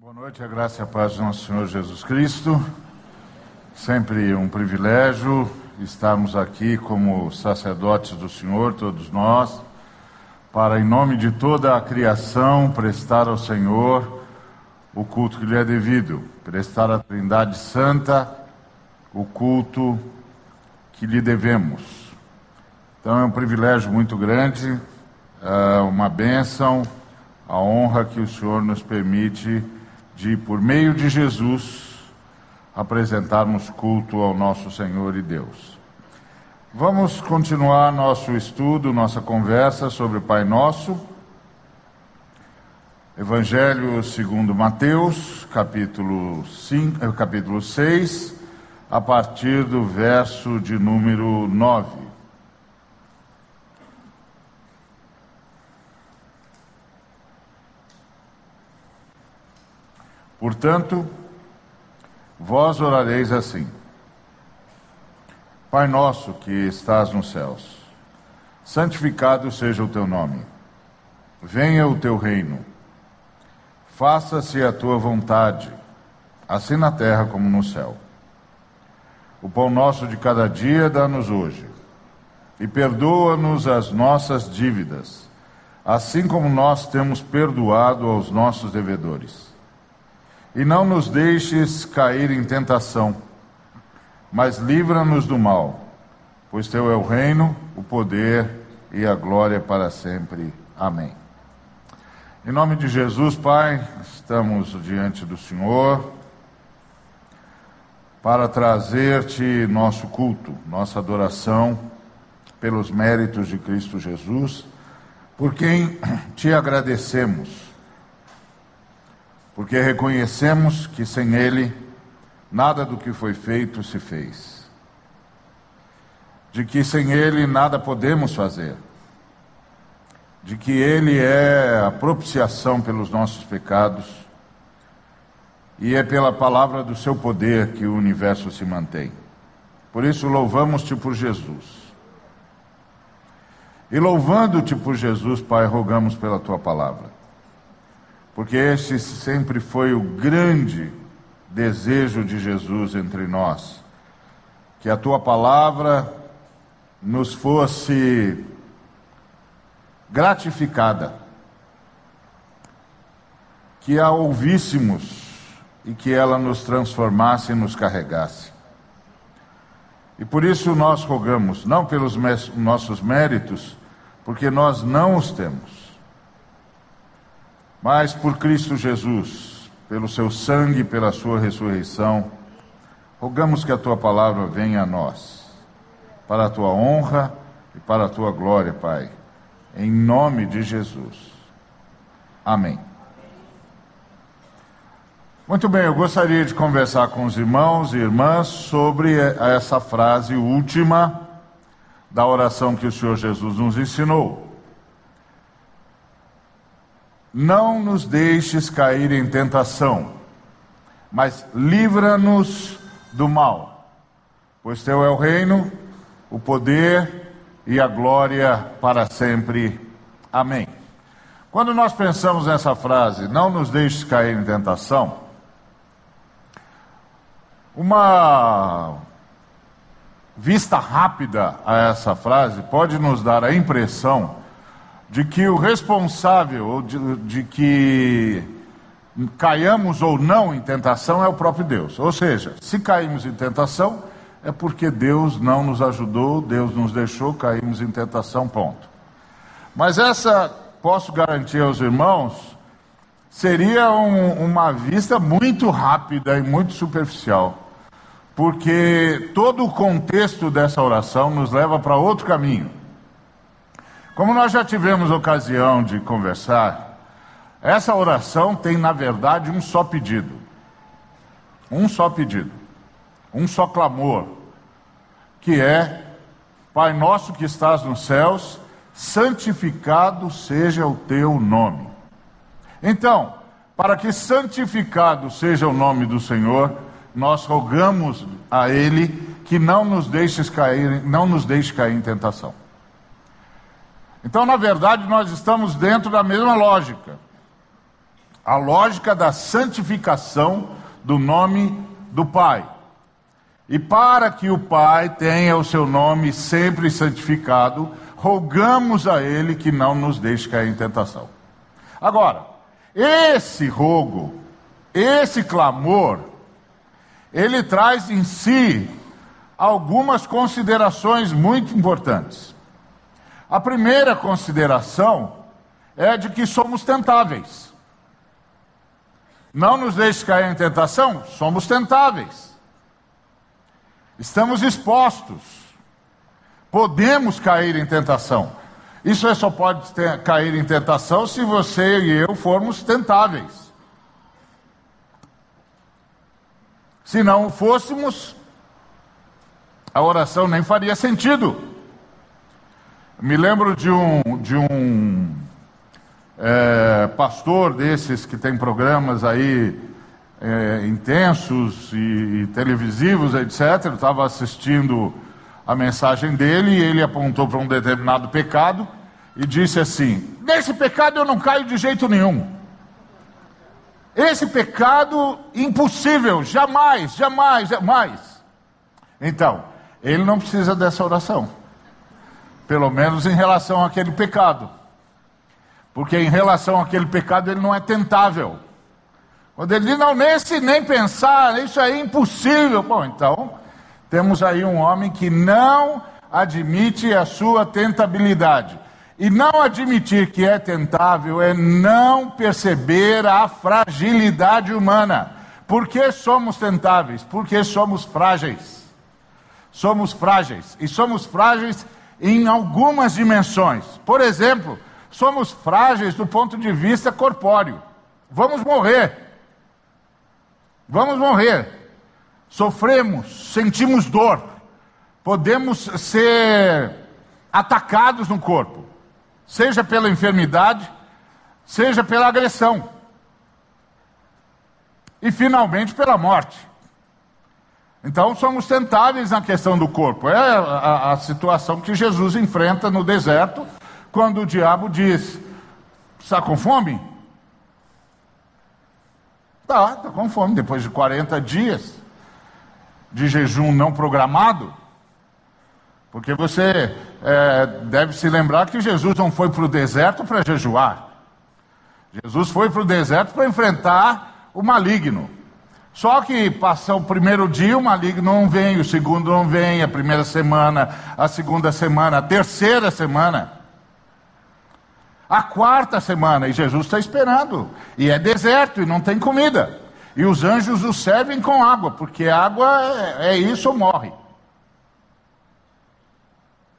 Boa noite, a graça e a paz do nosso Senhor Jesus Cristo. Sempre um privilégio estarmos aqui como sacerdotes do Senhor, todos nós, para, em nome de toda a criação, prestar ao Senhor o culto que lhe é devido, prestar à Trindade Santa o culto que lhe devemos. Então é um privilégio muito grande, é uma bênção, a honra que o Senhor nos permite de, por meio de Jesus, apresentarmos culto ao nosso Senhor e Deus. Vamos continuar nosso estudo, nossa conversa sobre o Pai Nosso. Evangelho segundo Mateus, capítulo, 5, eh, capítulo 6, a partir do verso de número 9. Portanto, vós orareis assim: Pai nosso que estás nos céus, santificado seja o teu nome. Venha o teu reino. Faça-se a tua vontade, assim na terra como no céu. O pão nosso de cada dia dá-nos hoje. E perdoa-nos as nossas dívidas, assim como nós temos perdoado aos nossos devedores e não nos deixes cair em tentação, mas livra-nos do mal, pois teu é o reino, o poder e a glória para sempre. Amém. Em nome de Jesus, Pai, estamos diante do Senhor para trazer-te nosso culto, nossa adoração pelos méritos de Cristo Jesus, por quem te agradecemos porque reconhecemos que sem Ele nada do que foi feito se fez, de que sem Ele nada podemos fazer, de que Ele é a propiciação pelos nossos pecados e é pela palavra do Seu poder que o universo se mantém. Por isso louvamos-te por Jesus. E louvando-te por Jesus, Pai, rogamos pela tua palavra porque esse sempre foi o grande desejo de Jesus entre nós, que a tua palavra nos fosse gratificada, que a ouvíssemos e que ela nos transformasse e nos carregasse. E por isso nós rogamos, não pelos nossos méritos, porque nós não os temos, mas por Cristo Jesus, pelo seu sangue e pela sua ressurreição, rogamos que a tua palavra venha a nós, para a tua honra e para a tua glória, Pai, em nome de Jesus. Amém. Muito bem, eu gostaria de conversar com os irmãos e irmãs sobre essa frase última da oração que o Senhor Jesus nos ensinou. Não nos deixes cair em tentação, mas livra-nos do mal, pois teu é o reino, o poder e a glória para sempre. Amém. Quando nós pensamos nessa frase, não nos deixes cair em tentação, uma vista rápida a essa frase pode nos dar a impressão de que o responsável de, de que caiamos ou não em tentação é o próprio Deus. Ou seja, se caímos em tentação, é porque Deus não nos ajudou, Deus nos deixou, caímos em tentação, ponto. Mas essa, posso garantir aos irmãos, seria um, uma vista muito rápida e muito superficial, porque todo o contexto dessa oração nos leva para outro caminho. Como nós já tivemos ocasião de conversar, essa oração tem, na verdade, um só pedido. Um só pedido. Um só clamor. Que é: Pai nosso que estás nos céus, santificado seja o teu nome. Então, para que santificado seja o nome do Senhor, nós rogamos a Ele que não nos deixe cair, não nos deixe cair em tentação. Então, na verdade, nós estamos dentro da mesma lógica. a lógica da santificação do nome do Pai. E para que o Pai tenha o seu nome sempre santificado, rogamos a Ele que não nos deixe cair em tentação. Agora, esse rogo, esse clamor, ele traz em si algumas considerações muito importantes. A primeira consideração é de que somos tentáveis. Não nos deixe cair em tentação, somos tentáveis. Estamos expostos. Podemos cair em tentação. Isso é só pode ter, cair em tentação se você e eu formos tentáveis. Se não fôssemos, a oração nem faria sentido. Me lembro de um, de um é, pastor desses que tem programas aí é, intensos e, e, televisivos, etc. Estava assistindo a mensagem dele e ele apontou para um determinado pecado e disse assim: Nesse pecado eu não caio de jeito nenhum. Esse pecado impossível, jamais, jamais, jamais. Então, ele não precisa dessa oração, pelo menos em relação àquele pecado. Porque em relação àquele pecado ele não é tentável. Quando ele diz, não, nesse nem pensar, isso é impossível. Bom, então, temos aí um homem que não admite a sua tentabilidade. E não admitir que é tentável é não perceber a fragilidade humana. Por que somos tentáveis? Porque somos frágeis. Somos frágeis. E somos frágeis em algumas dimensões. Por exemplo, somos frágeis do ponto de vista corpóreo. Vamos morrer. Vamos morrer. Sofremos, sentimos dor. Podemos ser atacados no corpo, seja pela enfermidade, seja pela agressão. E finalmente pela morte. Então somos tentáveis na questão do corpo. É a, a situação que Jesus enfrenta no deserto quando o diabo diz: Está com fome? Tá, está com fome. Depois de 40 dias de jejum não programado, porque você é, deve se lembrar que Jesus não foi para o deserto para jejuar. Jesus foi para o deserto para enfrentar o maligno. Só que passa o primeiro dia, o maligno não vem, o segundo não vem, a primeira semana, a segunda semana, a terceira semana a quarta semana e Jesus está esperando. E é deserto e não tem comida. E os anjos o servem com água, porque água é, é isso ou morre.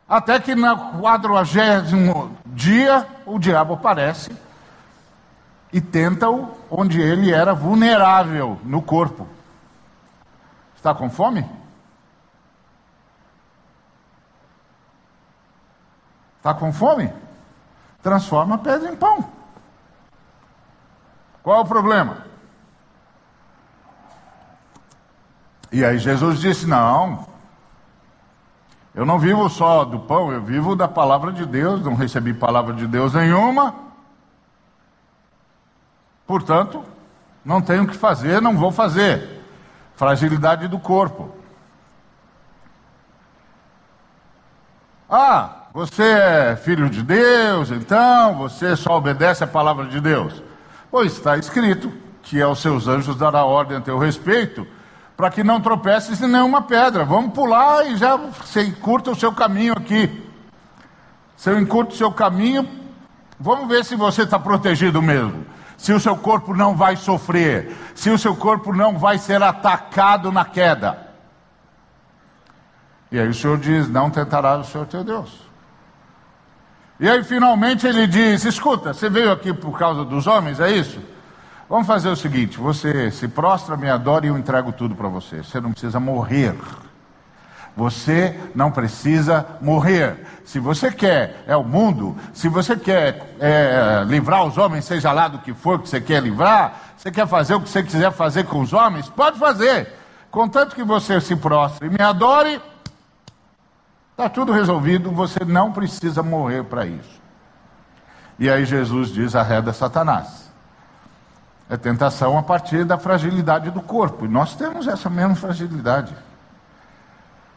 Até que no quadragésimo dia o diabo aparece e tenta-o onde ele era vulnerável no corpo. Está com fome? Está com fome? transforma pedra em pão. Qual o problema? E aí Jesus disse: Não, eu não vivo só do pão, eu vivo da palavra de Deus, não recebi palavra de Deus nenhuma. Portanto, não tenho o que fazer, não vou fazer. Fragilidade do corpo. Ah, você é filho de Deus, então você só obedece a palavra de Deus. Pois está escrito que aos seus anjos dará ordem a teu respeito, para que não tropeces em nenhuma pedra. Vamos pular e já você encurta o seu caminho aqui. Se eu encurto o seu caminho, vamos ver se você está protegido mesmo. Se o seu corpo não vai sofrer, se o seu corpo não vai ser atacado na queda. E aí o Senhor diz: Não tentarás o Senhor teu Deus. E aí finalmente ele diz: Escuta, você veio aqui por causa dos homens, é isso? Vamos fazer o seguinte: você se prostra, me adora e eu entrego tudo para você. Você não precisa morrer. Você não precisa morrer. Se você quer, é o mundo. Se você quer é, livrar os homens, seja lá do que for que você quer livrar, você quer fazer o que você quiser fazer com os homens, pode fazer. Contanto que você se prostre e me adore, Está tudo resolvido, você não precisa morrer para isso. E aí Jesus diz: arreda Satanás. É tentação a partir da fragilidade do corpo. E nós temos essa mesma fragilidade.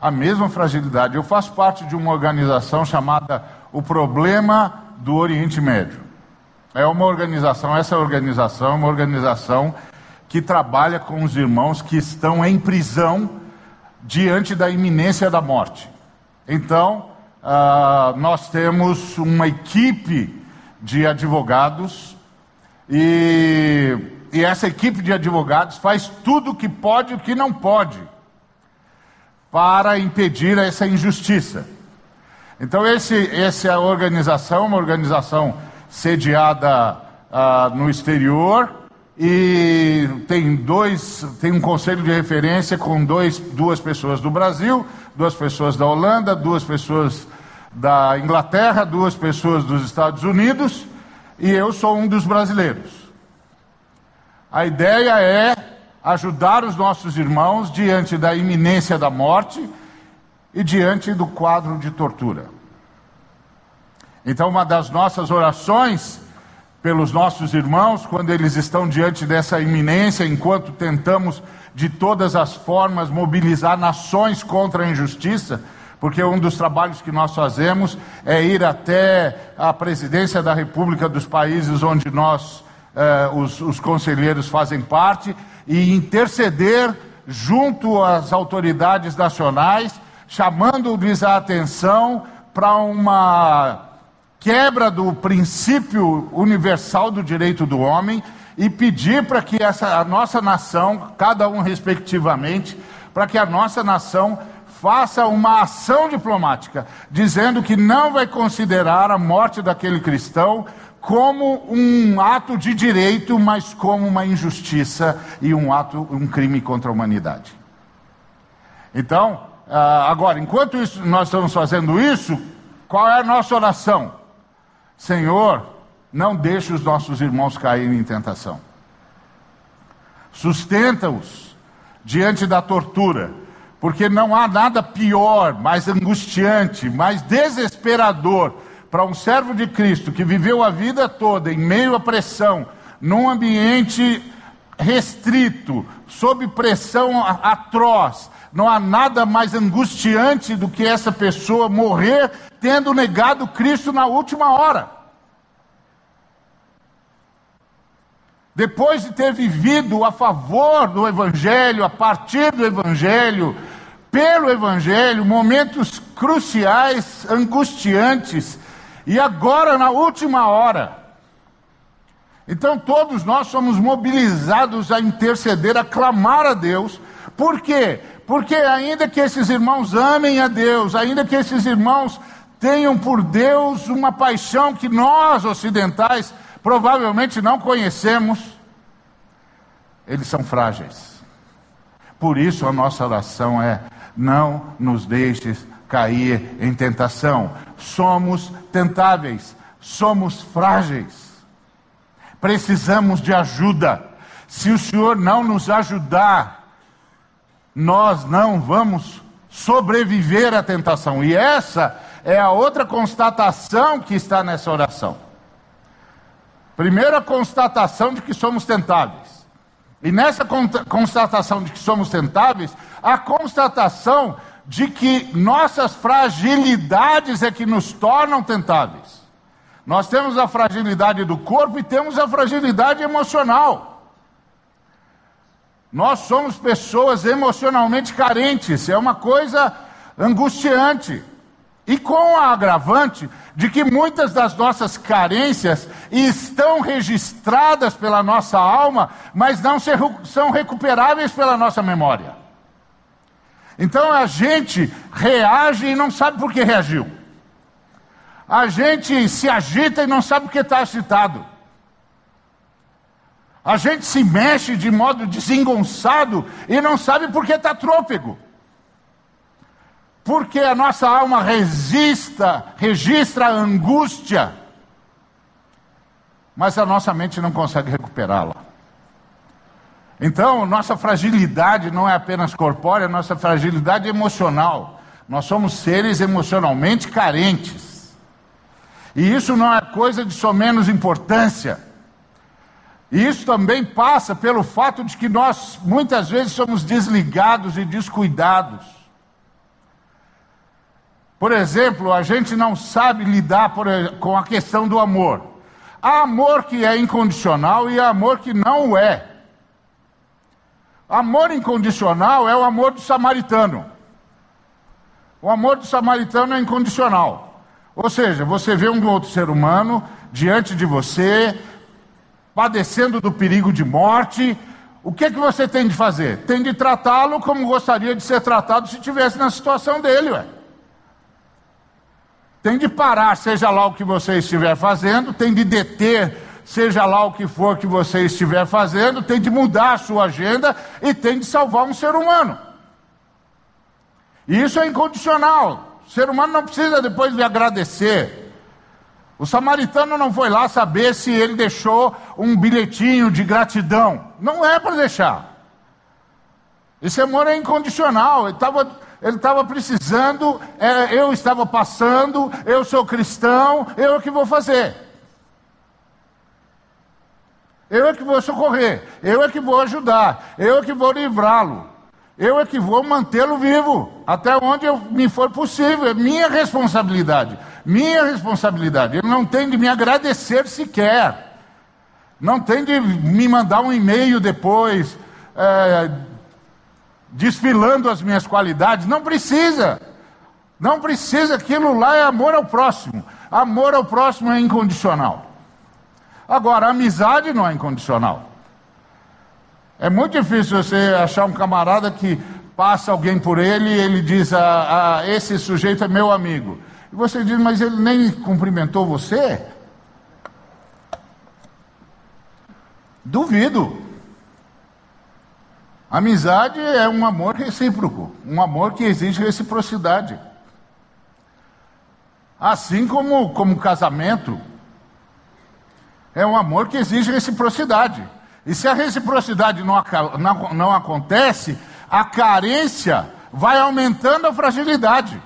A mesma fragilidade. Eu faço parte de uma organização chamada O Problema do Oriente Médio. É uma organização, essa organização é uma organização que trabalha com os irmãos que estão em prisão diante da iminência da morte. Então, uh, nós temos uma equipe de advogados e, e essa equipe de advogados faz tudo o que pode e o que não pode para impedir essa injustiça. Então, esse, essa organização, uma organização sediada uh, no exterior, e tem dois, tem um conselho de referência com dois, duas pessoas do Brasil, duas pessoas da Holanda, duas pessoas da Inglaterra, duas pessoas dos Estados Unidos, e eu sou um dos brasileiros. A ideia é ajudar os nossos irmãos diante da iminência da morte e diante do quadro de tortura. Então, uma das nossas orações pelos nossos irmãos quando eles estão diante dessa iminência, enquanto tentamos de todas as formas mobilizar nações contra a injustiça, porque um dos trabalhos que nós fazemos é ir até a presidência da República dos países onde nós, eh, os, os conselheiros, fazem parte e interceder junto às autoridades nacionais, chamando-lhes a atenção para uma quebra do princípio universal do direito do homem e pedir para que essa, a nossa nação, cada um respectivamente, para que a nossa nação faça uma ação diplomática, dizendo que não vai considerar a morte daquele cristão como um ato de direito, mas como uma injustiça e um ato, um crime contra a humanidade. Então, ah, agora, enquanto isso, nós estamos fazendo isso, qual é a nossa oração? Senhor, não deixe os nossos irmãos caírem em tentação. Sustenta-os diante da tortura, porque não há nada pior, mais angustiante, mais desesperador para um servo de Cristo que viveu a vida toda em meio à pressão, num ambiente restrito, sob pressão atroz. Não há nada mais angustiante do que essa pessoa morrer tendo negado Cristo na última hora. Depois de ter vivido a favor do Evangelho, a partir do Evangelho, pelo Evangelho, momentos cruciais, angustiantes, e agora na última hora. Então todos nós somos mobilizados a interceder, a clamar a Deus. Por quê? Porque ainda que esses irmãos amem a Deus, ainda que esses irmãos tenham por Deus uma paixão que nós ocidentais provavelmente não conhecemos, eles são frágeis. Por isso a nossa oração é: não nos deixes cair em tentação. Somos tentáveis, somos frágeis. Precisamos de ajuda. Se o Senhor não nos ajudar, nós não vamos sobreviver à tentação. E essa é a outra constatação que está nessa oração. Primeira constatação de que somos tentáveis. E nessa constatação de que somos tentáveis, a constatação de que nossas fragilidades é que nos tornam tentáveis. Nós temos a fragilidade do corpo e temos a fragilidade emocional. Nós somos pessoas emocionalmente carentes, é uma coisa angustiante. E com a agravante de que muitas das nossas carências estão registradas pela nossa alma, mas não são recuperáveis pela nossa memória. Então a gente reage e não sabe por que reagiu. A gente se agita e não sabe por que está agitado. A gente se mexe de modo desengonçado e não sabe por que está trôpego porque a nossa alma resista, registra a angústia, mas a nossa mente não consegue recuperá-la. Então, nossa fragilidade não é apenas corpórea, nossa fragilidade é emocional. Nós somos seres emocionalmente carentes. E isso não é coisa de só menos importância. E isso também passa pelo fato de que nós muitas vezes somos desligados e descuidados. Por exemplo, a gente não sabe lidar por, com a questão do amor. Há amor que é incondicional e há amor que não é. Amor incondicional é o amor do samaritano. O amor do samaritano é incondicional. Ou seja, você vê um outro ser humano diante de você, padecendo do perigo de morte, o que, é que você tem de fazer? Tem de tratá-lo como gostaria de ser tratado se estivesse na situação dele, ué. Tem de parar, seja lá o que você estiver fazendo, tem de deter, seja lá o que for que você estiver fazendo, tem de mudar a sua agenda e tem de salvar um ser humano. E isso é incondicional. O ser humano não precisa depois de agradecer. O samaritano não foi lá saber se ele deixou um bilhetinho de gratidão. Não é para deixar. Esse amor é incondicional. Ele estava ele precisando, é, eu estava passando, eu sou cristão, eu é que vou fazer. Eu é que vou socorrer, eu é que vou ajudar, eu é que vou livrá-lo. Eu é que vou mantê-lo vivo, até onde eu, me for possível, é minha responsabilidade. Minha responsabilidade. Ele não tem de me agradecer sequer. Não tem de me mandar um e-mail depois, é, desfilando as minhas qualidades. Não precisa. Não precisa. Aquilo lá é amor ao próximo. Amor ao próximo é incondicional. Agora, amizade não é incondicional. É muito difícil você achar um camarada que passa alguém por ele e ele diz: ah, ah, Esse sujeito é meu amigo. E você diz: Mas ele nem cumprimentou você? Duvido. Amizade é um amor recíproco, um amor que exige reciprocidade. Assim como, como casamento, é um amor que exige reciprocidade. E se a reciprocidade não, não, não acontece, a carência vai aumentando a fragilidade.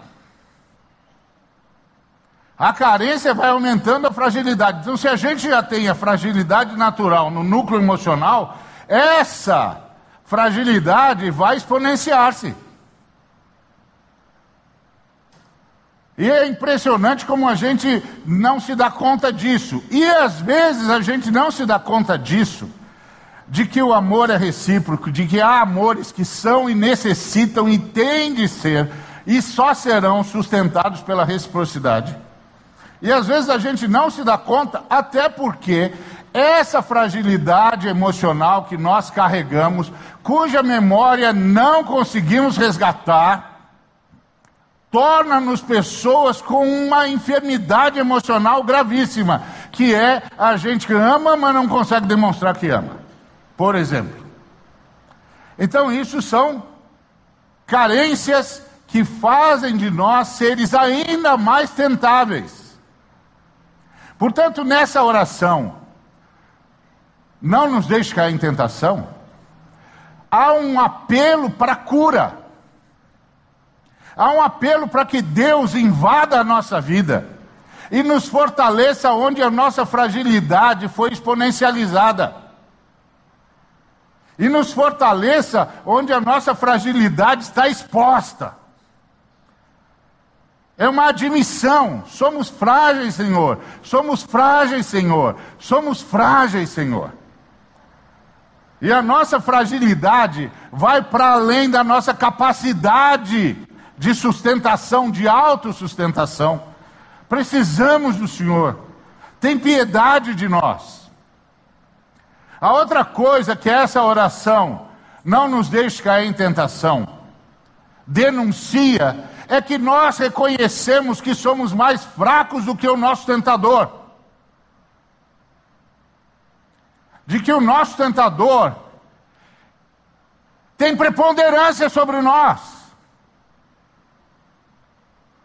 A carência vai aumentando a fragilidade. Então, se a gente já tem a fragilidade natural no núcleo emocional, essa fragilidade vai exponenciar-se. E é impressionante como a gente não se dá conta disso. E às vezes a gente não se dá conta disso de que o amor é recíproco, de que há amores que são e necessitam e têm de ser e só serão sustentados pela reciprocidade. E às vezes a gente não se dá conta, até porque essa fragilidade emocional que nós carregamos, cuja memória não conseguimos resgatar, torna-nos pessoas com uma enfermidade emocional gravíssima, que é a gente que ama, mas não consegue demonstrar que ama por exemplo. Então, isso são carências que fazem de nós seres ainda mais tentáveis. Portanto, nessa oração, não nos deixe cair em tentação, há um apelo para cura, há um apelo para que Deus invada a nossa vida e nos fortaleça onde a nossa fragilidade foi exponencializada e nos fortaleça onde a nossa fragilidade está exposta. É uma admissão. Somos frágeis, Senhor. Somos frágeis, Senhor. Somos frágeis, Senhor. E a nossa fragilidade vai para além da nossa capacidade de sustentação, de autossustentação. Precisamos do Senhor. Tem piedade de nós. A outra coisa que essa oração não nos deixa cair em tentação, denuncia, é que nós reconhecemos que somos mais fracos do que o nosso tentador. De que o nosso tentador tem preponderância sobre nós.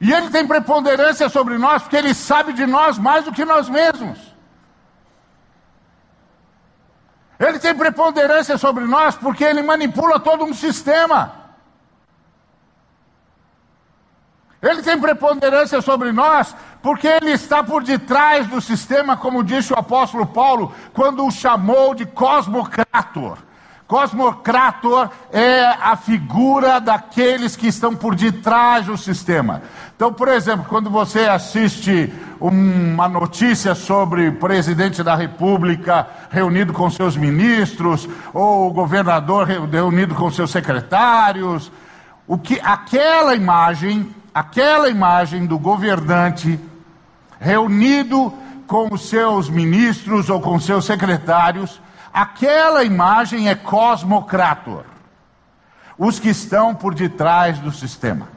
E ele tem preponderância sobre nós porque ele sabe de nós mais do que nós mesmos. Ele tem preponderância sobre nós porque ele manipula todo um sistema. Ele tem preponderância sobre nós porque ele está por detrás do sistema, como disse o apóstolo Paulo, quando o chamou de cosmocrator. Cosmocrator é a figura daqueles que estão por detrás do sistema. Então, por exemplo, quando você assiste uma notícia sobre o presidente da República reunido com seus ministros, ou o governador reunido com seus secretários, o que aquela imagem, aquela imagem do governante reunido com os seus ministros ou com seus secretários, aquela imagem é cosmocrator. Os que estão por detrás do sistema.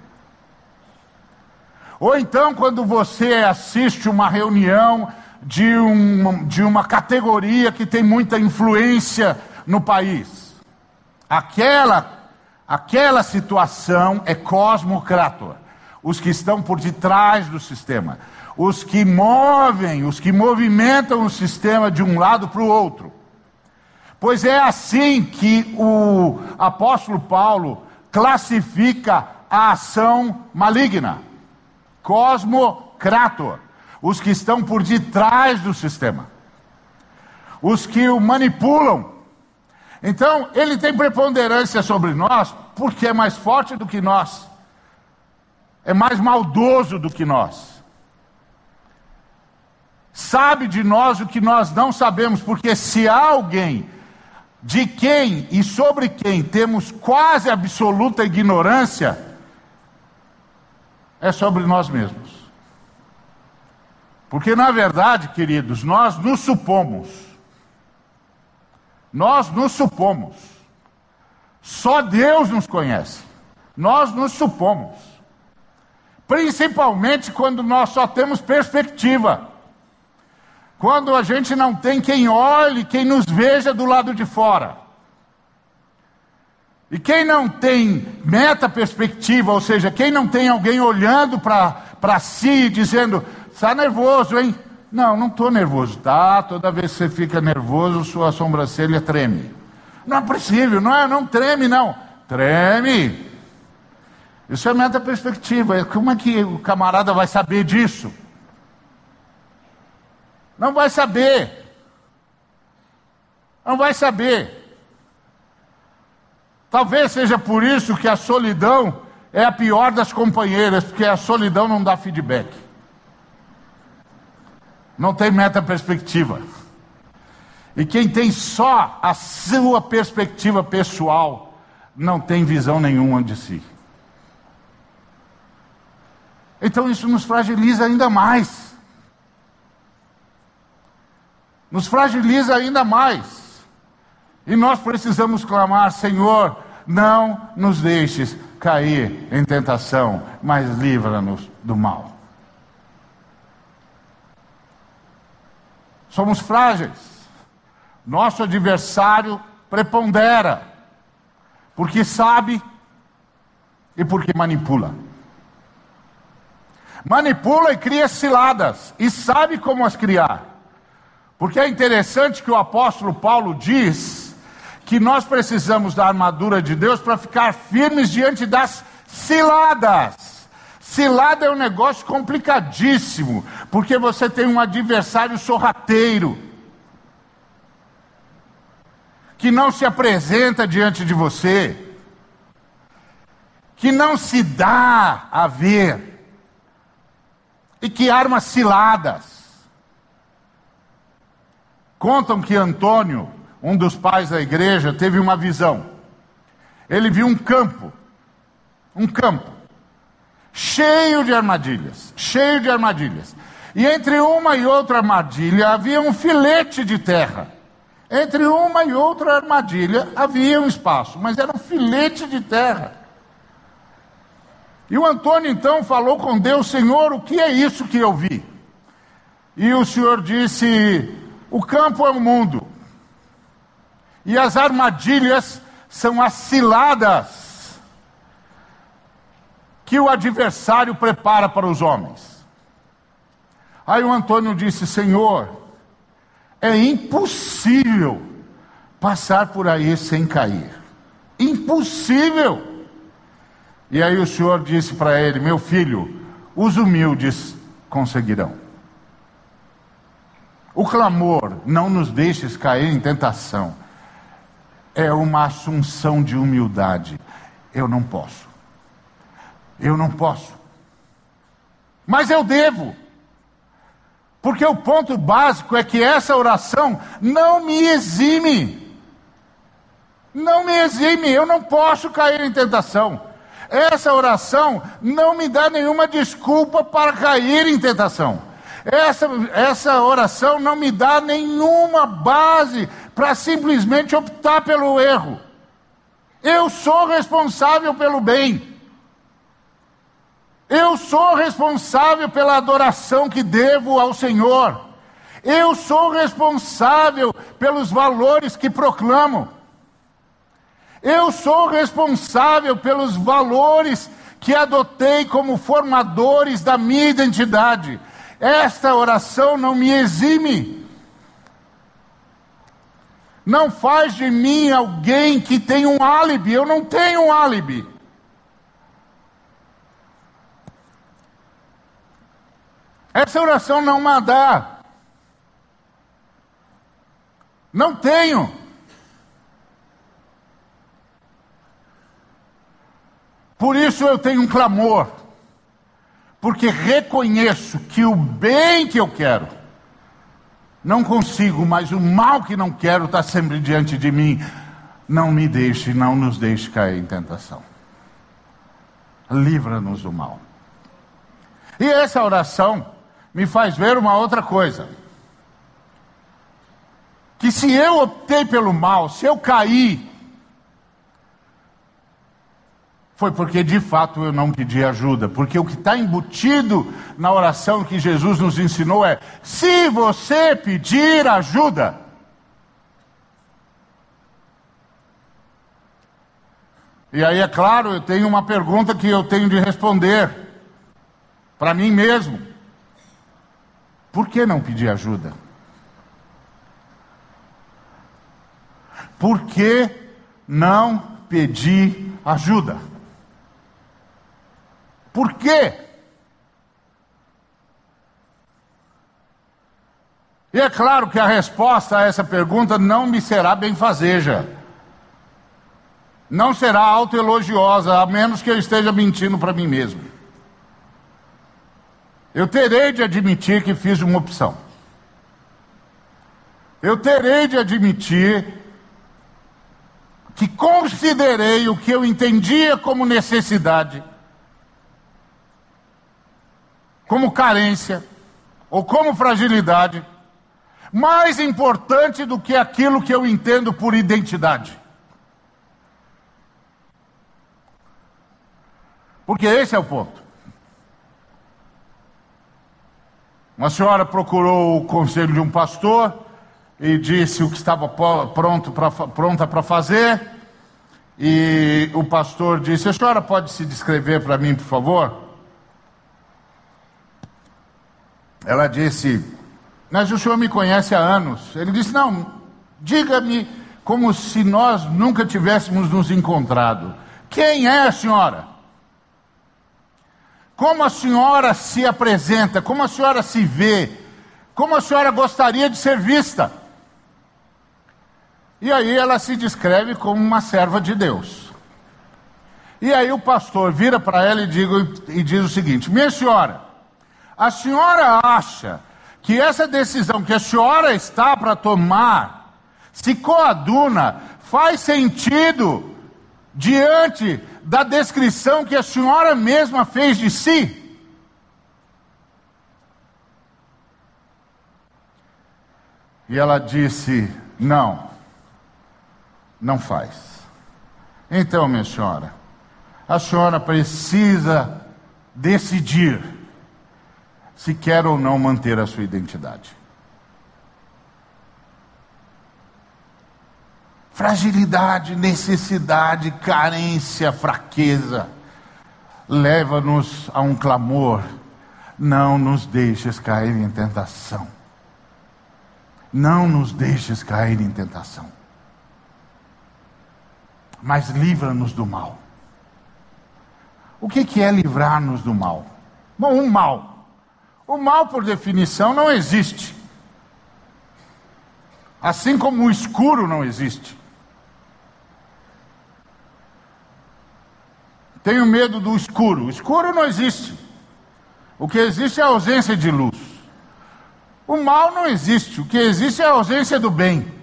Ou então, quando você assiste uma reunião de, um, de uma categoria que tem muita influência no país, aquela, aquela situação é cosmocrator. Os que estão por detrás do sistema, os que movem, os que movimentam o sistema de um lado para o outro. Pois é assim que o apóstolo Paulo classifica a ação maligna cosmocrator, os que estão por detrás do sistema, os que o manipulam. Então, ele tem preponderância sobre nós porque é mais forte do que nós, é mais maldoso do que nós. Sabe de nós o que nós não sabemos, porque se há alguém de quem e sobre quem temos quase absoluta ignorância, é sobre nós mesmos. Porque, na verdade, queridos, nós nos supomos. Nós nos supomos. Só Deus nos conhece. Nós nos supomos. Principalmente quando nós só temos perspectiva. Quando a gente não tem quem olhe, quem nos veja do lado de fora. E quem não tem meta perspectiva, ou seja, quem não tem alguém olhando para si dizendo, está nervoso, hein? Não, não estou nervoso, tá? Toda vez que você fica nervoso, sua sobrancelha treme. Não é possível, não é? Não treme, não. Treme. Isso é meta perspectiva. Como é que o camarada vai saber disso? Não vai saber. Não vai saber. Talvez seja por isso que a solidão é a pior das companheiras, porque a solidão não dá feedback. Não tem meta perspectiva. E quem tem só a sua perspectiva pessoal, não tem visão nenhuma de si. Então isso nos fragiliza ainda mais. Nos fragiliza ainda mais. E nós precisamos clamar: Senhor, não nos deixes cair em tentação, mas livra-nos do mal. Somos frágeis. Nosso adversário prepondera, porque sabe e porque manipula. Manipula e cria ciladas, e sabe como as criar. Porque é interessante que o apóstolo Paulo diz que nós precisamos da armadura de Deus para ficar firmes diante das ciladas. Cilada é um negócio complicadíssimo, porque você tem um adversário sorrateiro, que não se apresenta diante de você, que não se dá a ver, e que arma ciladas. Contam que Antônio um dos pais da igreja, teve uma visão. Ele viu um campo, um campo, cheio de armadilhas, cheio de armadilhas. E entre uma e outra armadilha havia um filete de terra. Entre uma e outra armadilha havia um espaço, mas era um filete de terra. E o Antônio então falou com Deus: Senhor, o que é isso que eu vi? E o Senhor disse: O campo é o mundo, e as armadilhas são as ciladas que o adversário prepara para os homens. Aí o Antônio disse: Senhor, é impossível passar por aí sem cair. Impossível. E aí o Senhor disse para ele: Meu filho, os humildes conseguirão. O clamor, não nos deixes cair em tentação, é uma assunção de humildade. Eu não posso. Eu não posso. Mas eu devo. Porque o ponto básico é que essa oração não me exime. Não me exime, eu não posso cair em tentação. Essa oração não me dá nenhuma desculpa para cair em tentação. Essa, essa oração não me dá nenhuma base para simplesmente optar pelo erro. Eu sou responsável pelo bem. Eu sou responsável pela adoração que devo ao Senhor. Eu sou responsável pelos valores que proclamo. Eu sou responsável pelos valores que adotei como formadores da minha identidade. Esta oração não me exime. Não faz de mim alguém que tem um álibi. Eu não tenho um álibi. Essa oração não dá. Não tenho. Por isso eu tenho um clamor, porque reconheço que o bem que eu quero, não consigo, mas o mal que não quero está sempre diante de mim. Não me deixe, não nos deixe cair em tentação. Livra-nos do mal. E essa oração me faz ver uma outra coisa. Que se eu optei pelo mal, se eu caí, foi porque de fato eu não pedi ajuda. Porque o que está embutido na oração que Jesus nos ensinou é: se você pedir ajuda, E aí, é claro, eu tenho uma pergunta que eu tenho de responder para mim mesmo. Por que não pedir ajuda? Por que não pedir ajuda? Por quê? E é claro que a resposta a essa pergunta não me será benfazeja. Não será autoelogiosa, a menos que eu esteja mentindo para mim mesmo. Eu terei de admitir que fiz uma opção. Eu terei de admitir que considerei o que eu entendia como necessidade, como carência ou como fragilidade, mais importante do que aquilo que eu entendo por identidade. Porque esse é o ponto. Uma senhora procurou o conselho de um pastor e disse o que estava pronto pra, pronta para fazer. E o pastor disse: A senhora pode se descrever para mim, por favor? Ela disse: Mas o senhor me conhece há anos. Ele disse: Não, diga-me como se nós nunca tivéssemos nos encontrado. Quem é a senhora? Como a senhora se apresenta? Como a senhora se vê? Como a senhora gostaria de ser vista? E aí ela se descreve como uma serva de Deus. E aí o pastor vira para ela e, digo, e diz o seguinte: Minha senhora, a senhora acha que essa decisão que a senhora está para tomar se coaduna, faz sentido diante da descrição que a senhora mesma fez de si? E ela disse: Não, não faz. Então, minha senhora, a senhora precisa decidir se quer ou não manter a sua identidade. Fragilidade, necessidade, carência, fraqueza, leva-nos a um clamor: não nos deixes cair em tentação. Não nos deixes cair em tentação. Mas livra-nos do mal. O que, é livrar-nos do mal? Bom, o mal. O mal, por definição, não existe. Assim como o escuro não existe. Tenho medo do escuro. O escuro não existe. O que existe é a ausência de luz. O mal não existe. O que existe é a ausência do bem.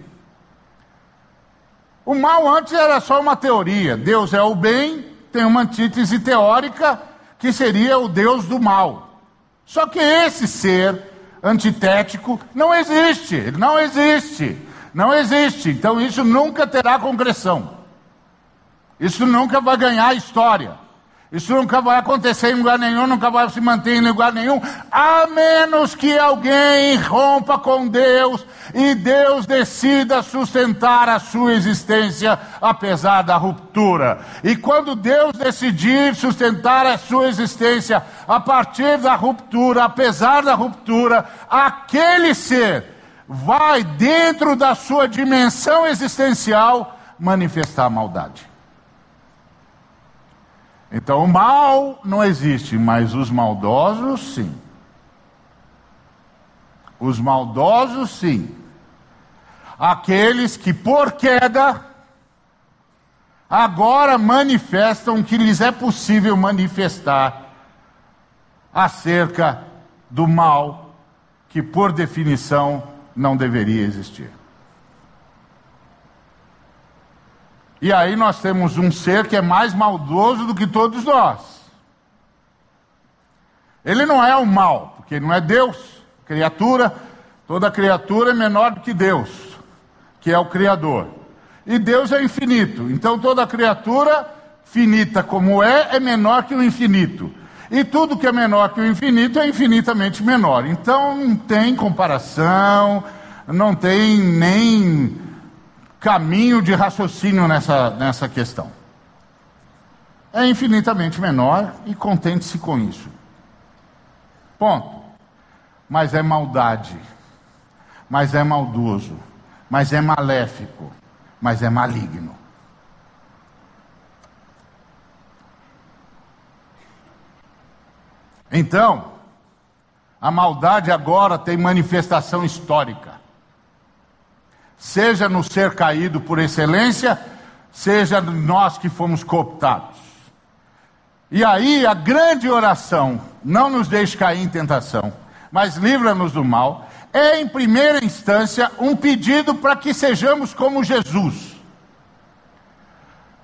O mal antes era só uma teoria. Deus é o bem, tem uma antítese teórica que seria o Deus do mal. Só que esse ser antitético não existe, ele não existe, não existe. Então isso nunca terá concreção. Isso nunca vai ganhar história. Isso nunca vai acontecer em lugar nenhum, nunca vai se manter em lugar nenhum, a menos que alguém rompa com Deus e Deus decida sustentar a sua existência apesar da ruptura. E quando Deus decidir sustentar a sua existência a partir da ruptura, apesar da ruptura, aquele ser vai dentro da sua dimensão existencial manifestar a maldade. Então o mal não existe, mas os maldosos sim. Os maldosos sim. Aqueles que por queda agora manifestam que lhes é possível manifestar acerca do mal que por definição não deveria existir. E aí nós temos um ser que é mais maldoso do que todos nós. Ele não é o mal, porque ele não é Deus, criatura, toda criatura é menor do que Deus, que é o Criador. E Deus é infinito, então toda criatura, finita como é, é menor que o infinito. E tudo que é menor que o infinito é infinitamente menor. Então não tem comparação, não tem nem caminho de raciocínio nessa, nessa questão. É infinitamente menor e contente-se com isso. Ponto. Mas é maldade, mas é maldoso, mas é maléfico, mas é maligno. Então, a maldade agora tem manifestação histórica seja no ser caído por excelência, seja nós que fomos cooptados. E aí a grande oração, não nos deixe cair em tentação, mas livra-nos do mal, é em primeira instância um pedido para que sejamos como Jesus.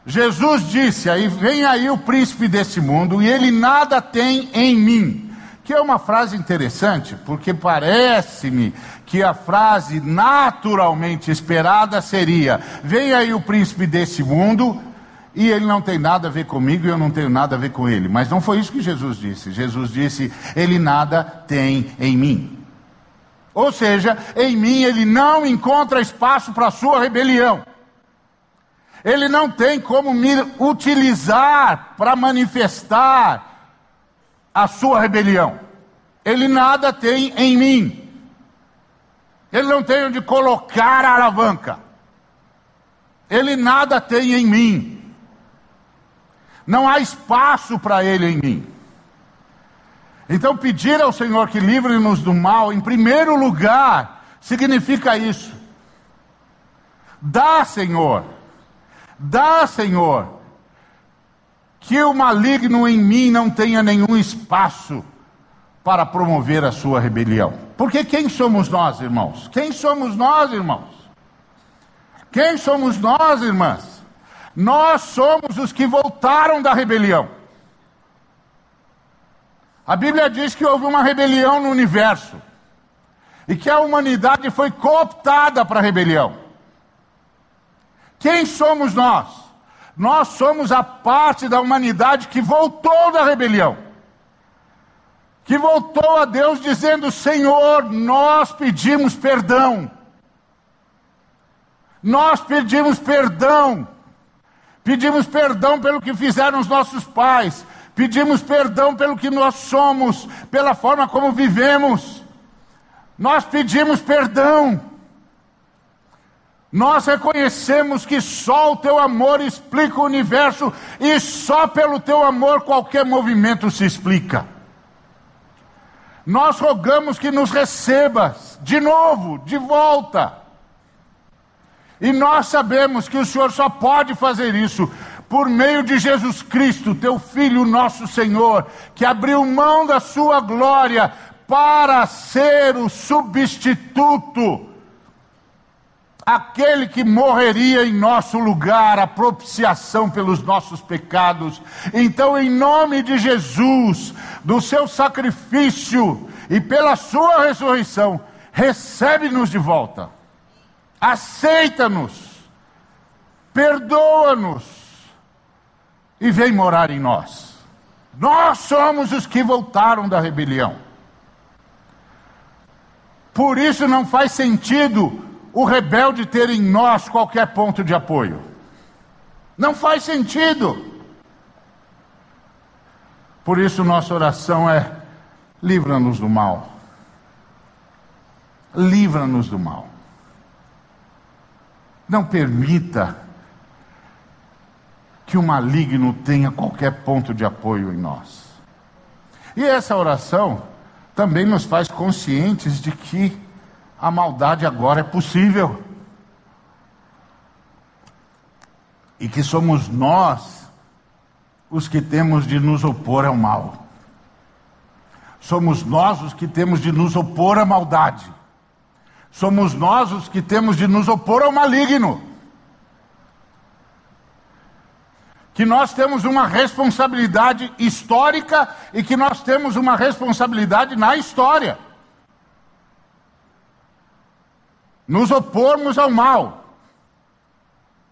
Jesus disse: aí vem aí o príncipe desse mundo e ele nada tem em mim. Que é uma frase interessante, porque parece-me que a frase naturalmente esperada seria: Vem aí o príncipe desse mundo, e ele não tem nada a ver comigo e eu não tenho nada a ver com ele. Mas não foi isso que Jesus disse. Jesus disse: Ele nada tem em mim. Ou seja, em mim ele não encontra espaço para a sua rebelião. Ele não tem como me utilizar para manifestar a sua rebelião. Ele nada tem em mim. Ele não tem onde colocar a alavanca. Ele nada tem em mim. Não há espaço para ele em mim. Então, pedir ao Senhor que livre-nos do mal, em primeiro lugar, significa isso. Dá, Senhor, dá, Senhor, que o maligno em mim não tenha nenhum espaço para promover a sua rebelião. Porque quem somos nós, irmãos? Quem somos nós, irmãos? Quem somos nós, irmãs? Nós somos os que voltaram da rebelião. A Bíblia diz que houve uma rebelião no universo e que a humanidade foi cooptada para a rebelião. Quem somos nós? Nós somos a parte da humanidade que voltou da rebelião. Que voltou a Deus dizendo: Senhor, nós pedimos perdão. Nós pedimos perdão. Pedimos perdão pelo que fizeram os nossos pais. Pedimos perdão pelo que nós somos, pela forma como vivemos. Nós pedimos perdão. Nós reconhecemos que só o teu amor explica o universo e só pelo teu amor qualquer movimento se explica. Nós rogamos que nos recebas de novo, de volta. E nós sabemos que o Senhor só pode fazer isso por meio de Jesus Cristo, teu Filho, nosso Senhor, que abriu mão da sua glória para ser o substituto aquele que morreria em nosso lugar, a propiciação pelos nossos pecados. Então, em nome de Jesus, do seu sacrifício e pela sua ressurreição, recebe-nos de volta, aceita-nos, perdoa-nos e vem morar em nós. Nós somos os que voltaram da rebelião. Por isso não faz sentido o rebelde ter em nós qualquer ponto de apoio. Não faz sentido. Por isso, nossa oração é: livra-nos do mal. Livra-nos do mal. Não permita que o maligno tenha qualquer ponto de apoio em nós. E essa oração também nos faz conscientes de que a maldade agora é possível. E que somos nós os que temos de nos opor ao mal. Somos nós os que temos de nos opor à maldade. Somos nós os que temos de nos opor ao maligno. Que nós temos uma responsabilidade histórica e que nós temos uma responsabilidade na história. Nos opormos ao mal,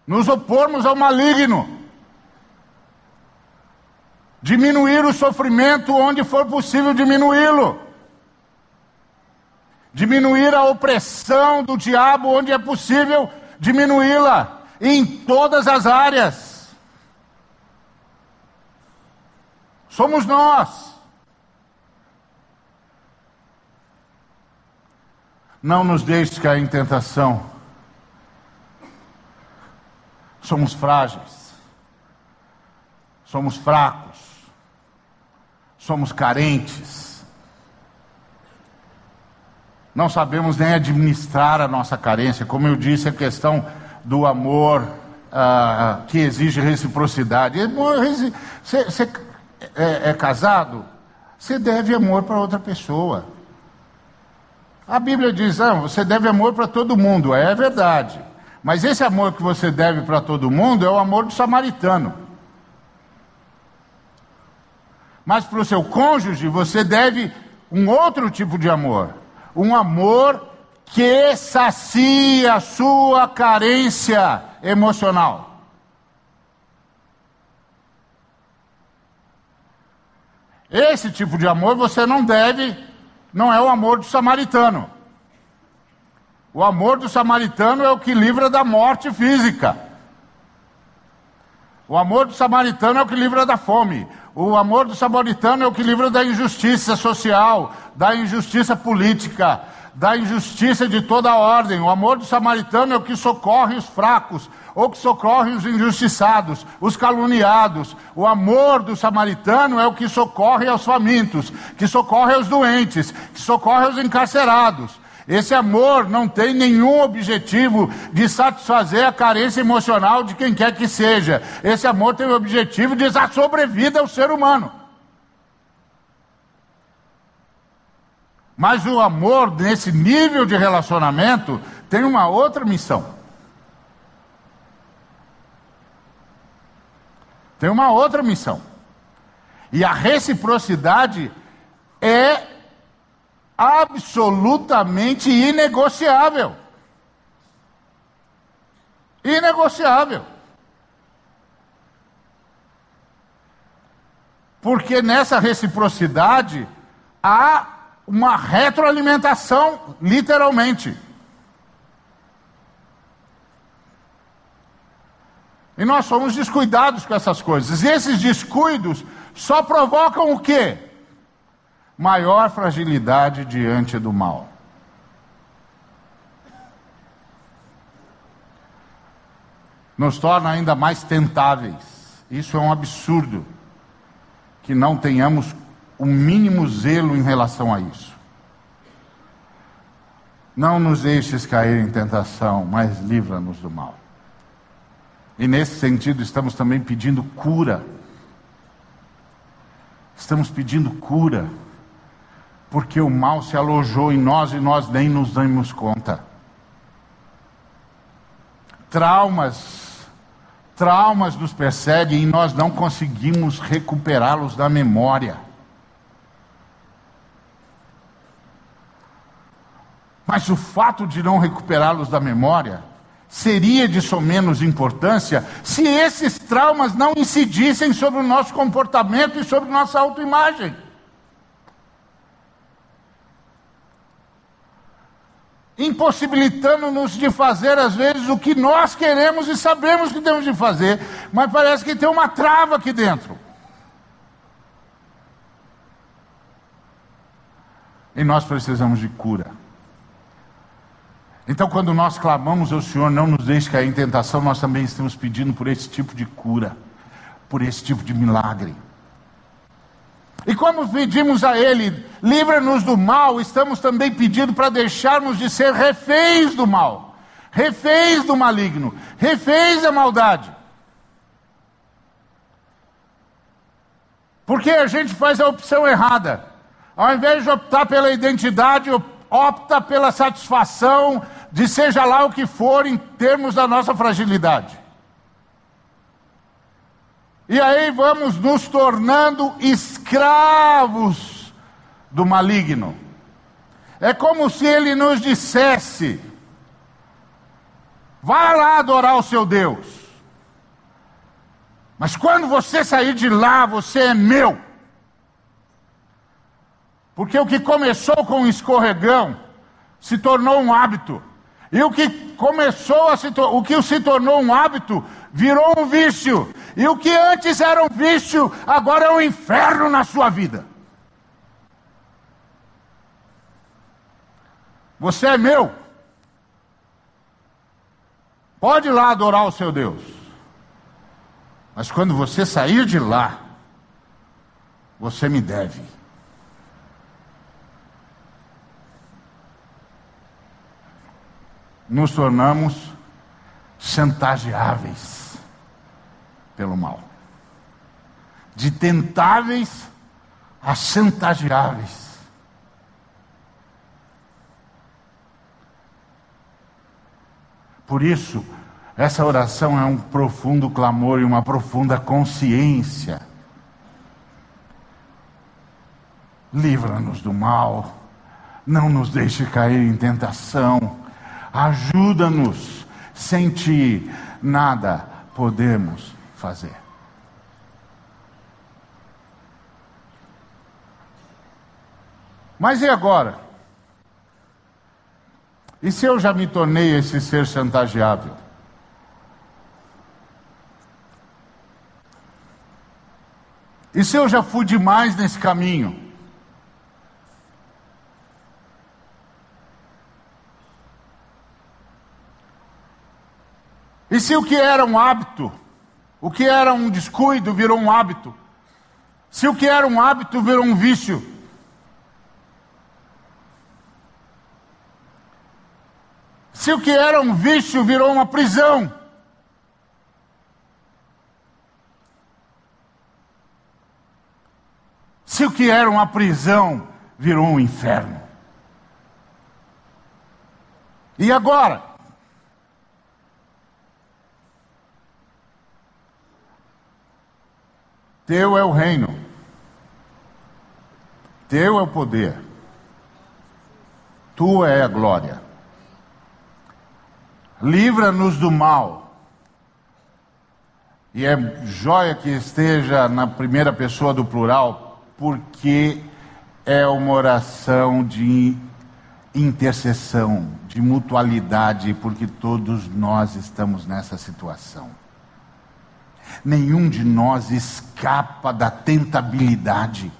nos opormos ao maligno, diminuir o sofrimento onde for possível diminuí-lo, diminuir a opressão do diabo onde é possível diminuí-la, em todas as áreas. Somos nós. Não nos deixes cair em tentação. Somos frágeis. Somos fracos. Somos carentes. Não sabemos nem administrar a nossa carência. Como eu disse, a questão do amor uh, que exige reciprocidade. Você é, é casado? Você deve amor para outra pessoa. A Bíblia diz: ah, você deve amor para todo mundo. É verdade. Mas esse amor que você deve para todo mundo é o amor do samaritano. Mas para o seu cônjuge, você deve um outro tipo de amor. Um amor que sacia a sua carência emocional. Esse tipo de amor você não deve não é o amor do samaritano. O amor do samaritano é o que livra da morte física. O amor do samaritano é o que livra da fome. O amor do samaritano é o que livra da injustiça social, da injustiça política, da injustiça de toda ordem. O amor do samaritano é o que socorre os fracos, ou que socorre os injustiçados, os caluniados. O amor do samaritano é o que socorre aos famintos, que socorre aos doentes, que socorre aos encarcerados. Esse amor não tem nenhum objetivo de satisfazer a carência emocional de quem quer que seja. Esse amor tem o objetivo de dar sobrevida ao ser humano. Mas o amor, nesse nível de relacionamento, tem uma outra missão. Tem uma outra missão. E a reciprocidade é absolutamente inegociável. Inegociável. Porque nessa reciprocidade há uma retroalimentação, literalmente. E nós somos descuidados com essas coisas. E esses descuidos só provocam o quê? Maior fragilidade diante do mal. nos torna ainda mais tentáveis. Isso é um absurdo. Que não tenhamos o mínimo zelo em relação a isso. Não nos deixes cair em tentação, mas livra-nos do mal. E nesse sentido, estamos também pedindo cura. Estamos pedindo cura, porque o mal se alojou em nós e nós nem nos damos conta. Traumas, traumas nos perseguem e nós não conseguimos recuperá-los da memória. Mas o fato de não recuperá-los da memória seria de somenos importância se esses traumas não incidissem sobre o nosso comportamento e sobre nossa autoimagem. Impossibilitando-nos de fazer, às vezes, o que nós queremos e sabemos que temos de fazer, mas parece que tem uma trava aqui dentro. E nós precisamos de cura. Então, quando nós clamamos ao Senhor, não nos deixe cair em tentação, nós também estamos pedindo por esse tipo de cura, por esse tipo de milagre. E como pedimos a Ele, livra-nos do mal, estamos também pedindo para deixarmos de ser reféns do mal, reféns do maligno, reféns da maldade. Porque a gente faz a opção errada. Ao invés de optar pela identidade, opta pela satisfação de seja lá o que for em termos da nossa fragilidade. E aí vamos nos tornando escravos do maligno. É como se ele nos dissesse: vá lá adorar o seu Deus. Mas quando você sair de lá, você é meu. Porque o que começou com um escorregão se tornou um hábito. E o que começou a se o que se tornou um hábito virou um vício. E o que antes era um vício, agora é um inferno na sua vida. Você é meu. Pode ir lá adorar o seu Deus. Mas quando você sair de lá, você me deve. Nos tornamos chantageáveis pelo mal. De tentáveis a chantageáveis. Por isso, essa oração é um profundo clamor e uma profunda consciência. Livra-nos do mal, não nos deixe cair em tentação Ajuda-nos. Sem ti, nada podemos fazer. Mas e agora? E se eu já me tornei esse ser chantageável? E se eu já fui demais nesse caminho? E se o que era um hábito, o que era um descuido virou um hábito? Se o que era um hábito virou um vício? Se o que era um vício virou uma prisão? Se o que era uma prisão virou um inferno? E agora? Teu é o reino, teu é o poder, tua é a glória. Livra-nos do mal. E é joia que esteja na primeira pessoa do plural, porque é uma oração de intercessão, de mutualidade, porque todos nós estamos nessa situação. Nenhum de nós escapa da tentabilidade.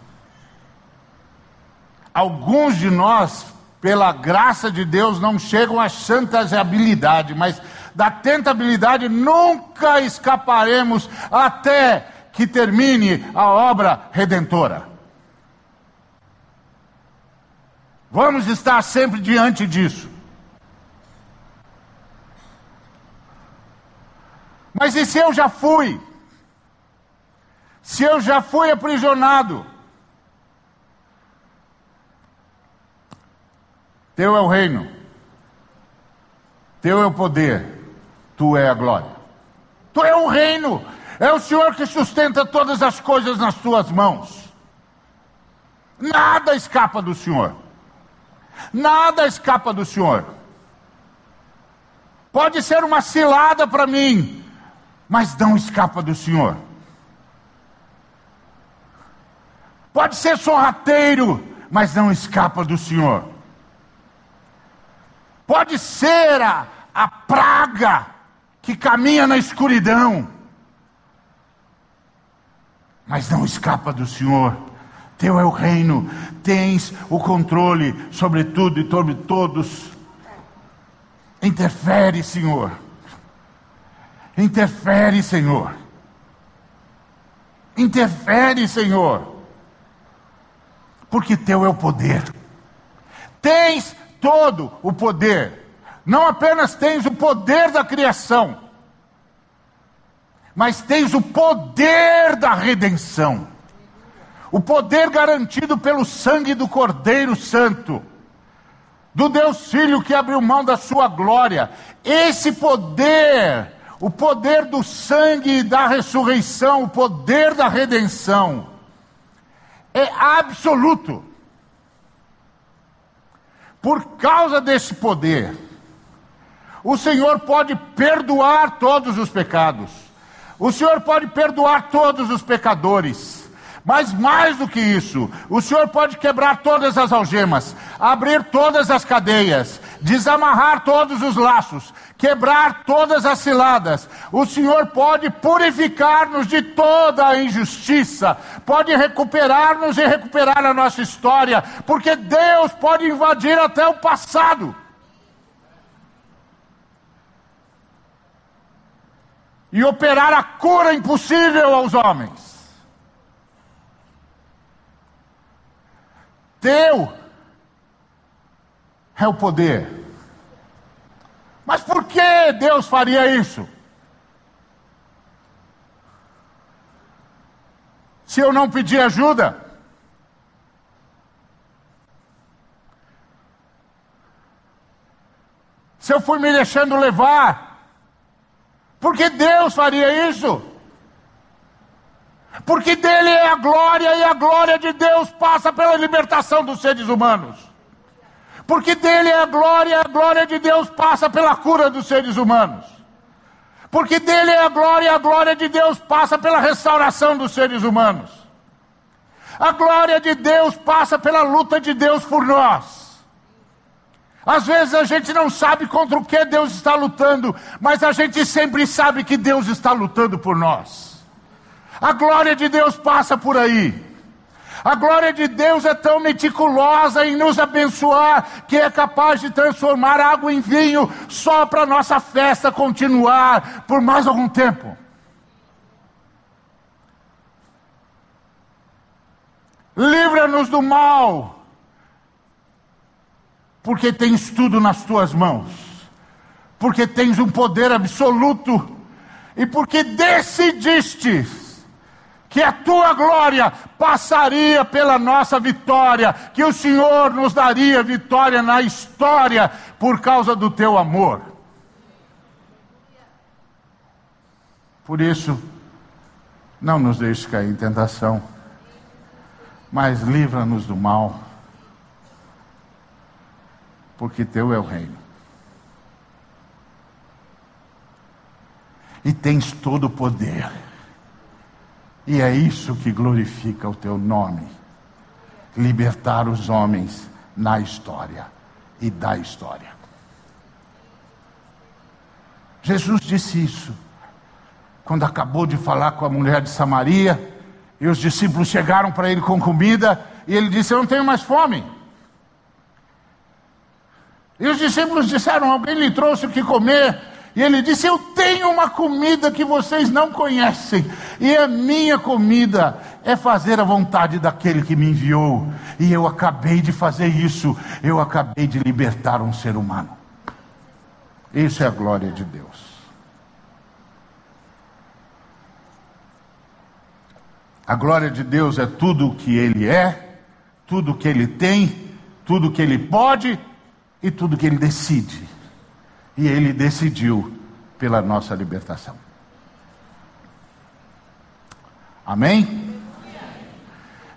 Alguns de nós, pela graça de Deus, não chegam à chantageabilidade, mas da tentabilidade, nunca escaparemos até que termine a obra redentora. Vamos estar sempre diante disso. Mas e se eu já fui? Se eu já fui aprisionado? Teu é o reino, teu é o poder, tu é a glória. Tu é o reino, é o Senhor que sustenta todas as coisas nas tuas mãos. Nada escapa do Senhor. Nada escapa do Senhor. Pode ser uma cilada para mim, mas não escapa do Senhor. Pode ser sorrateiro, mas não escapa do Senhor. Pode ser a, a praga que caminha na escuridão, mas não escapa do Senhor. Teu é o reino, tens o controle sobre tudo e sobre todos. Interfere, Senhor. Interfere, Senhor. Interfere, Senhor. Porque teu é o poder. Tens todo o poder. Não apenas tens o poder da criação, mas tens o poder da redenção o poder garantido pelo sangue do Cordeiro Santo, do Deus Filho que abriu mão da sua glória. Esse poder, o poder do sangue e da ressurreição, o poder da redenção, é absoluto. Por causa desse poder, o Senhor pode perdoar todos os pecados. O Senhor pode perdoar todos os pecadores. Mas mais do que isso, o Senhor pode quebrar todas as algemas, abrir todas as cadeias, desamarrar todos os laços, quebrar todas as ciladas. O Senhor pode purificar-nos de toda a injustiça, pode recuperar-nos e recuperar a nossa história, porque Deus pode invadir até o passado. E operar a cura impossível aos homens. Teu é o poder. Mas por que Deus faria isso? Se eu não pedir ajuda? Se eu fui me deixando levar? Por que Deus faria isso? porque dele é a glória e a glória de Deus passa pela libertação dos seres humanos. Porque dele é a glória a glória de Deus passa pela cura dos seres humanos. Porque dele é a glória a glória de Deus passa pela restauração dos seres humanos. A glória de Deus passa pela luta de Deus por nós. Às vezes a gente não sabe contra o que Deus está lutando, mas a gente sempre sabe que Deus está lutando por nós. A glória de Deus passa por aí. A glória de Deus é tão meticulosa em nos abençoar que é capaz de transformar água em vinho só para nossa festa continuar por mais algum tempo. Livra-nos do mal, porque tens tudo nas tuas mãos, porque tens um poder absoluto e porque decidiste que a tua glória passaria pela nossa vitória, que o Senhor nos daria vitória na história por causa do teu amor. Por isso, não nos deixe cair em tentação, mas livra-nos do mal, porque teu é o reino. E tens todo o poder e é isso que glorifica o teu nome. Libertar os homens na história e da história. Jesus disse isso quando acabou de falar com a mulher de Samaria, e os discípulos chegaram para ele com comida, e ele disse: Eu não tenho mais fome. E os discípulos disseram: Alguém lhe trouxe o que comer? E ele disse: Eu tenho uma comida que vocês não conhecem, e a minha comida é fazer a vontade daquele que me enviou. E eu acabei de fazer isso, eu acabei de libertar um ser humano. Isso é a glória de Deus. A glória de Deus é tudo o que Ele é, tudo o que Ele tem, tudo o que Ele pode e tudo o que Ele decide. E Ele decidiu pela nossa libertação. Amém?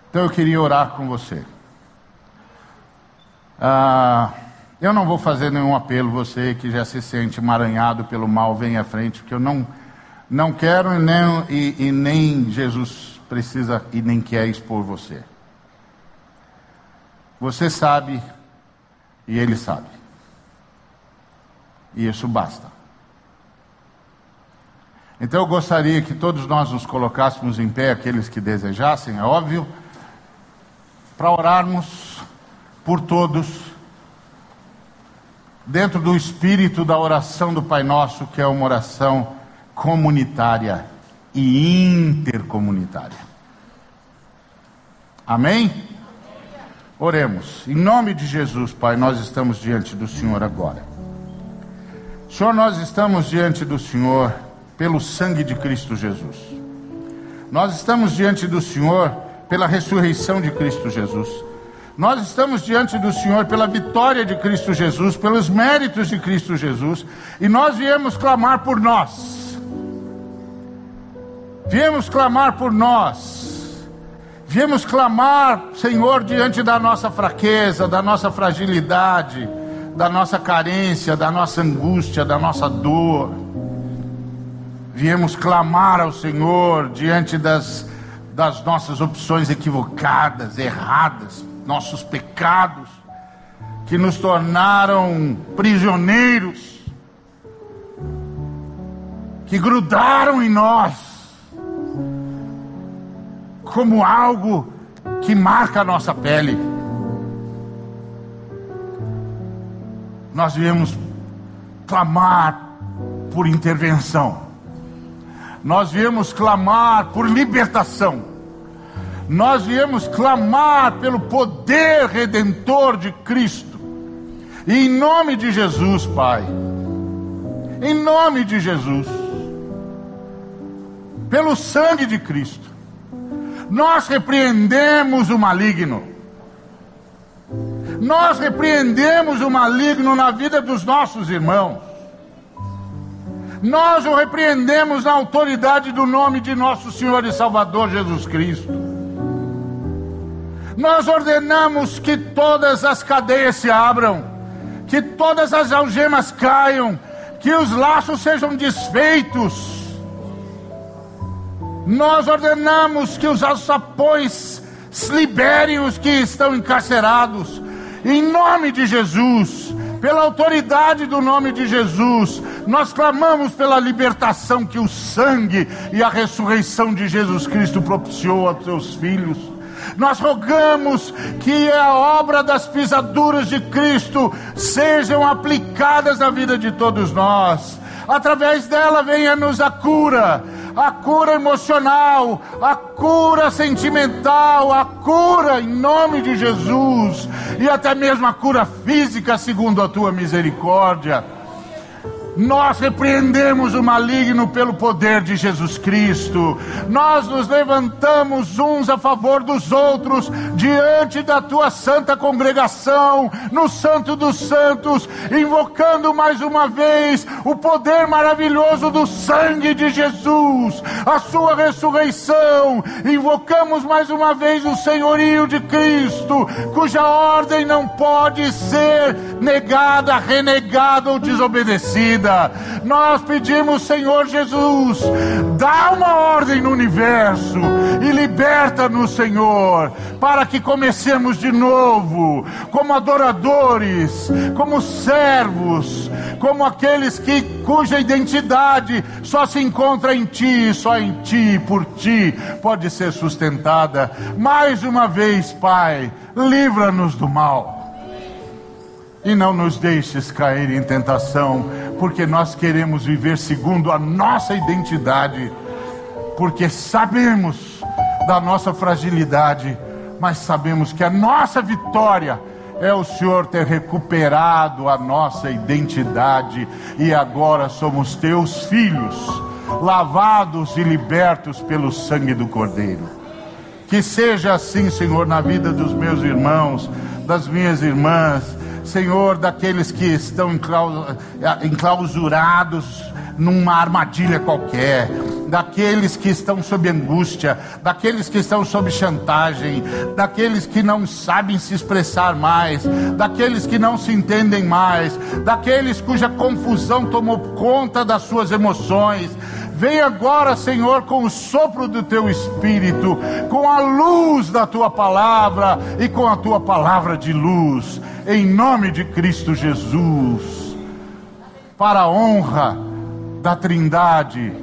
Então eu queria orar com você. Ah, eu não vou fazer nenhum apelo, você que já se sente emaranhado pelo mal, vem à frente, porque eu não, não quero nem, e, e nem Jesus precisa e nem quer expor você. Você sabe e ele sabe. E isso basta. Então eu gostaria que todos nós nos colocássemos em pé, aqueles que desejassem, é óbvio, para orarmos por todos, dentro do espírito da oração do Pai Nosso, que é uma oração comunitária e intercomunitária. Amém? Oremos. Em nome de Jesus, Pai, nós estamos diante do Senhor agora. Senhor, nós estamos diante do Senhor pelo sangue de Cristo Jesus. Nós estamos diante do Senhor pela ressurreição de Cristo Jesus. Nós estamos diante do Senhor pela vitória de Cristo Jesus, pelos méritos de Cristo Jesus, e nós viemos clamar por nós. Viemos clamar por nós. Viemos clamar, Senhor, diante da nossa fraqueza, da nossa fragilidade, da nossa carência, da nossa angústia, da nossa dor. Viemos clamar ao Senhor diante das, das nossas opções equivocadas, erradas, nossos pecados, que nos tornaram prisioneiros, que grudaram em nós como algo que marca a nossa pele. Nós viemos clamar por intervenção, nós viemos clamar por libertação, nós viemos clamar pelo poder redentor de Cristo, e em nome de Jesus, Pai, em nome de Jesus, pelo sangue de Cristo, nós repreendemos o maligno. Nós repreendemos o maligno na vida dos nossos irmãos. Nós o repreendemos na autoridade do nome de nosso Senhor e Salvador Jesus Cristo. Nós ordenamos que todas as cadeias se abram, que todas as algemas caiam, que os laços sejam desfeitos nós ordenamos que os alçapões liberem os que estão encarcerados, em nome de Jesus, pela autoridade do nome de Jesus, nós clamamos pela libertação que o sangue e a ressurreição de Jesus Cristo propiciou aos seus filhos. Nós rogamos que a obra das pisaduras de Cristo sejam aplicadas na vida de todos nós. Através dela venha-nos a cura, a cura emocional, a cura sentimental, a cura em nome de Jesus e até mesmo a cura física, segundo a tua misericórdia. Nós repreendemos o maligno pelo poder de Jesus Cristo. Nós nos levantamos uns a favor dos outros diante da tua santa congregação, no Santo dos Santos, invocando mais uma vez o poder maravilhoso do sangue de Jesus, a sua ressurreição. Invocamos mais uma vez o senhorio de Cristo, cuja ordem não pode ser negada, renegada ou desobedecida vida. Nós pedimos, Senhor Jesus, dá uma ordem no universo e liberta-nos, Senhor, para que comecemos de novo, como adoradores, como servos, como aqueles que cuja identidade só se encontra em Ti, só em Ti, por Ti, pode ser sustentada. Mais uma vez, Pai, livra-nos do mal. E não nos deixes cair em tentação, porque nós queremos viver segundo a nossa identidade, porque sabemos da nossa fragilidade, mas sabemos que a nossa vitória é o Senhor ter recuperado a nossa identidade e agora somos teus filhos, lavados e libertos pelo sangue do Cordeiro. Que seja assim, Senhor, na vida dos meus irmãos, das minhas irmãs, Senhor, daqueles que estão enclausurados numa armadilha qualquer, daqueles que estão sob angústia, daqueles que estão sob chantagem, daqueles que não sabem se expressar mais, daqueles que não se entendem mais, daqueles cuja confusão tomou conta das suas emoções, Vem agora, Senhor, com o sopro do teu espírito, com a luz da tua palavra e com a tua palavra de luz, em nome de Cristo Jesus, para a honra da Trindade,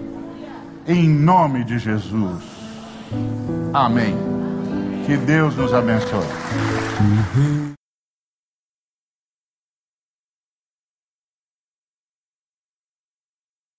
em nome de Jesus. Amém. Que Deus nos abençoe.